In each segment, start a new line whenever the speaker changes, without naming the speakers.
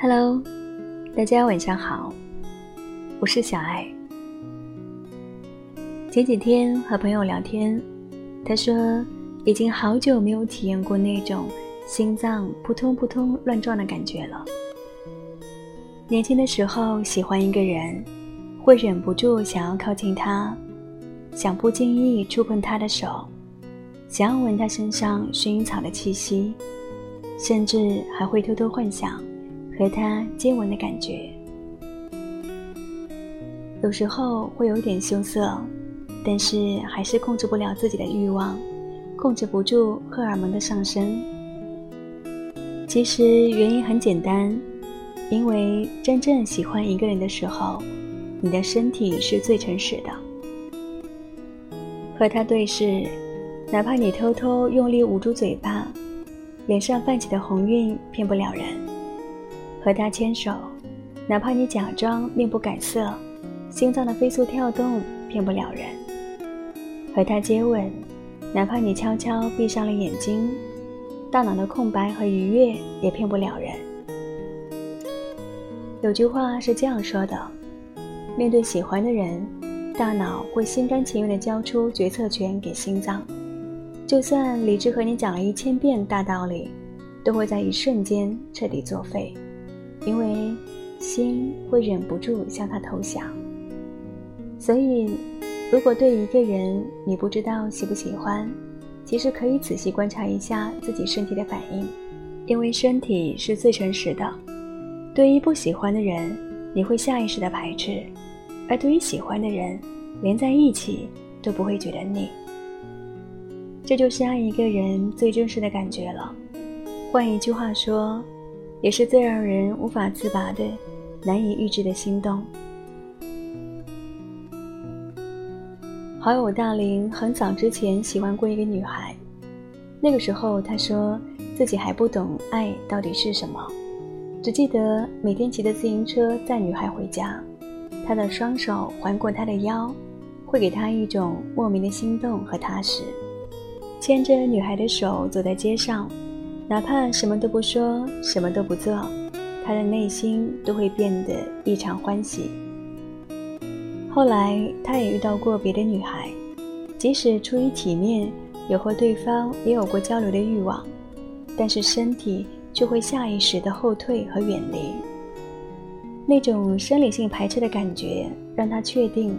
Hello，大家晚上好，我是小爱。前几天和朋友聊天，他说已经好久没有体验过那种心脏扑通扑通乱撞的感觉了。年轻的时候喜欢一个人，会忍不住想要靠近他，想不经意触碰他的手，想要闻他身上薰衣草的气息，甚至还会偷偷幻想。和他接吻的感觉，有时候会有点羞涩，但是还是控制不了自己的欲望，控制不住荷尔蒙的上升。其实原因很简单，因为真正喜欢一个人的时候，你的身体是最诚实的。和他对视，哪怕你偷偷用力捂住嘴巴，脸上泛起的红晕骗不了人。和他牵手，哪怕你假装面不改色，心脏的飞速跳动骗不了人；和他接吻，哪怕你悄悄闭上了眼睛，大脑的空白和愉悦也骗不了人。有句话是这样说的：面对喜欢的人，大脑会心甘情愿地交出决策权给心脏，就算理智和你讲了一千遍大道理，都会在一瞬间彻底作废。因为心会忍不住向他投降，所以如果对一个人你不知道喜不喜欢，其实可以仔细观察一下自己身体的反应，因为身体是最诚实的。对于不喜欢的人，你会下意识的排斥；而对于喜欢的人，连在一起都不会觉得腻。这就是爱一个人最真实的感觉了。换一句话说。也是最让人无法自拔的、难以预知的心动。好友大林很早之前喜欢过一个女孩，那个时候他说自己还不懂爱到底是什么，只记得每天骑着自行车载女孩回家，他的双手环过她的腰，会给她一种莫名的心动和踏实，牵着女孩的手走在街上。哪怕什么都不说，什么都不做，他的内心都会变得异常欢喜。后来，他也遇到过别的女孩，即使出于体面，有和对方也有过交流的欲望，但是身体就会下意识的后退和远离。那种生理性排斥的感觉，让他确定，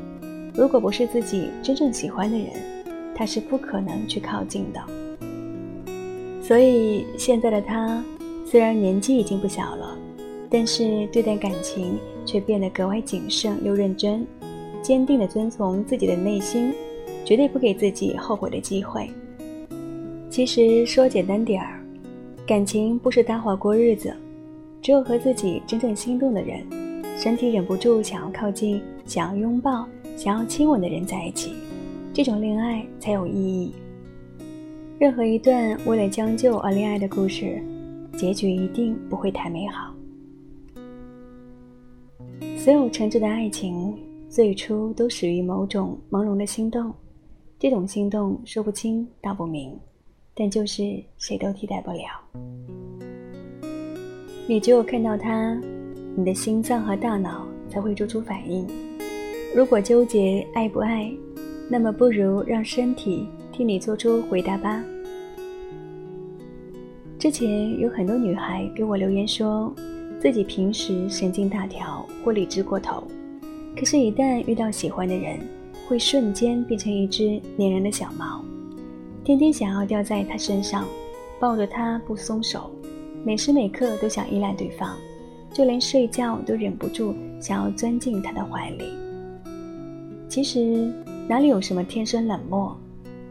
如果不是自己真正喜欢的人，他是不可能去靠近的。所以现在的他，虽然年纪已经不小了，但是对待感情却变得格外谨慎又认真，坚定地遵从自己的内心，绝对不给自己后悔的机会。其实说简单点儿，感情不是搭伙过日子，只有和自己真正心动的人，身体忍不住想要靠近、想要拥抱、想要亲吻的人在一起，这种恋爱才有意义。任何一段为了将就而恋爱的故事，结局一定不会太美好。所有诚挚的爱情，最初都始于某种朦胧的心动，这种心动说不清道不明，但就是谁都替代不了。你只有看到他，你的心脏和大脑才会做出反应。如果纠结爱不爱，那么不如让身体。替你做出回答吧。之前有很多女孩给我留言说，自己平时神经大条或理智过头，可是，一旦遇到喜欢的人，会瞬间变成一只粘人的小猫，天天想要吊在他身上，抱着他不松手，每时每刻都想依赖对方，就连睡觉都忍不住想要钻进他的怀里。其实哪里有什么天生冷漠？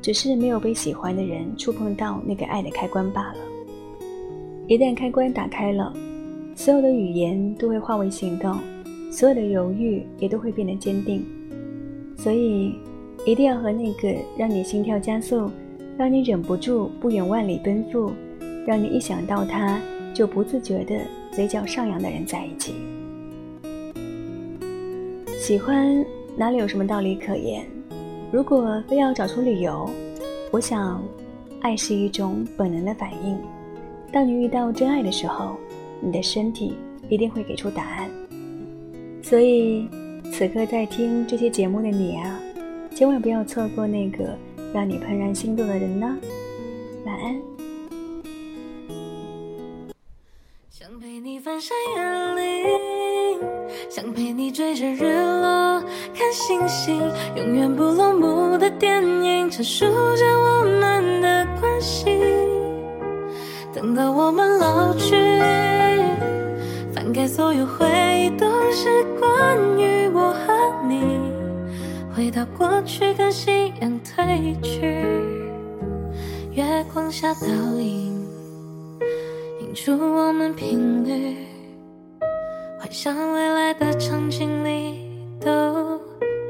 只是没有被喜欢的人触碰到那个爱的开关罢了。一旦开关打开了，所有的语言都会化为行动，所有的犹豫也都会变得坚定。所以，一定要和那个让你心跳加速、让你忍不住不远万里奔赴、让你一想到他就不自觉的嘴角上扬的人在一起。喜欢哪里有什么道理可言？如果非要找出理由，我想，爱是一种本能的反应。当你遇到真爱的时候，你的身体一定会给出答案。所以，此刻在听这些节目的你啊，千万不要错过那个让你怦然心动的人呢。晚安。
想陪你翻山越岭，想陪你追着日落看星星，永远不落幕的电影，阐述着我们的关系。等到我们老去，翻开所有回忆，都是关于我和你。回到过去，看夕阳褪去，月光下倒影，映出我们频率。想未来的场景里都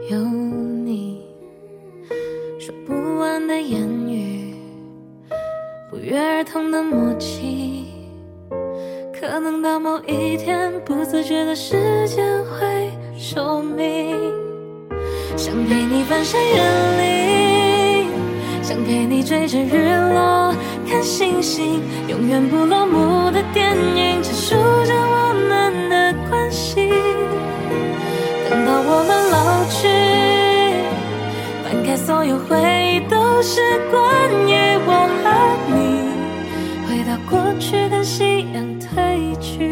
有你，说不完的言语。不约而同的默契，可能到某一天，不自觉的时间会说明。想陪你翻山越岭，想陪你追着日落看星星，永远不落幕的电影，阐述所有回忆，都是关于我和你。回到过去，跟夕阳褪去。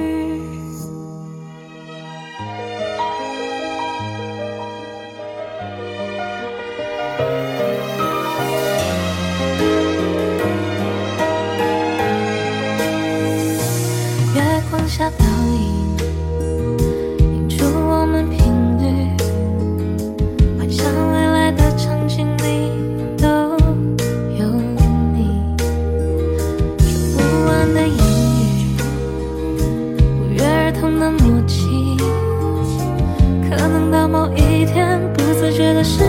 月光下倒影。一天不自觉的时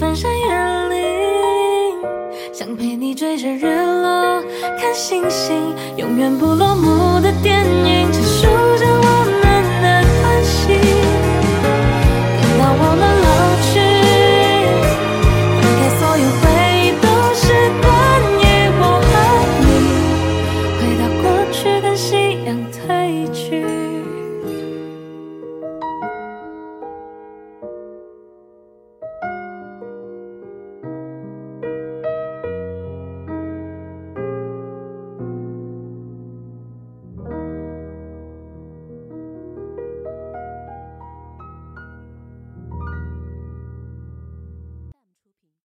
翻山越岭想陪你追着日落看星星永远不落幕的电影。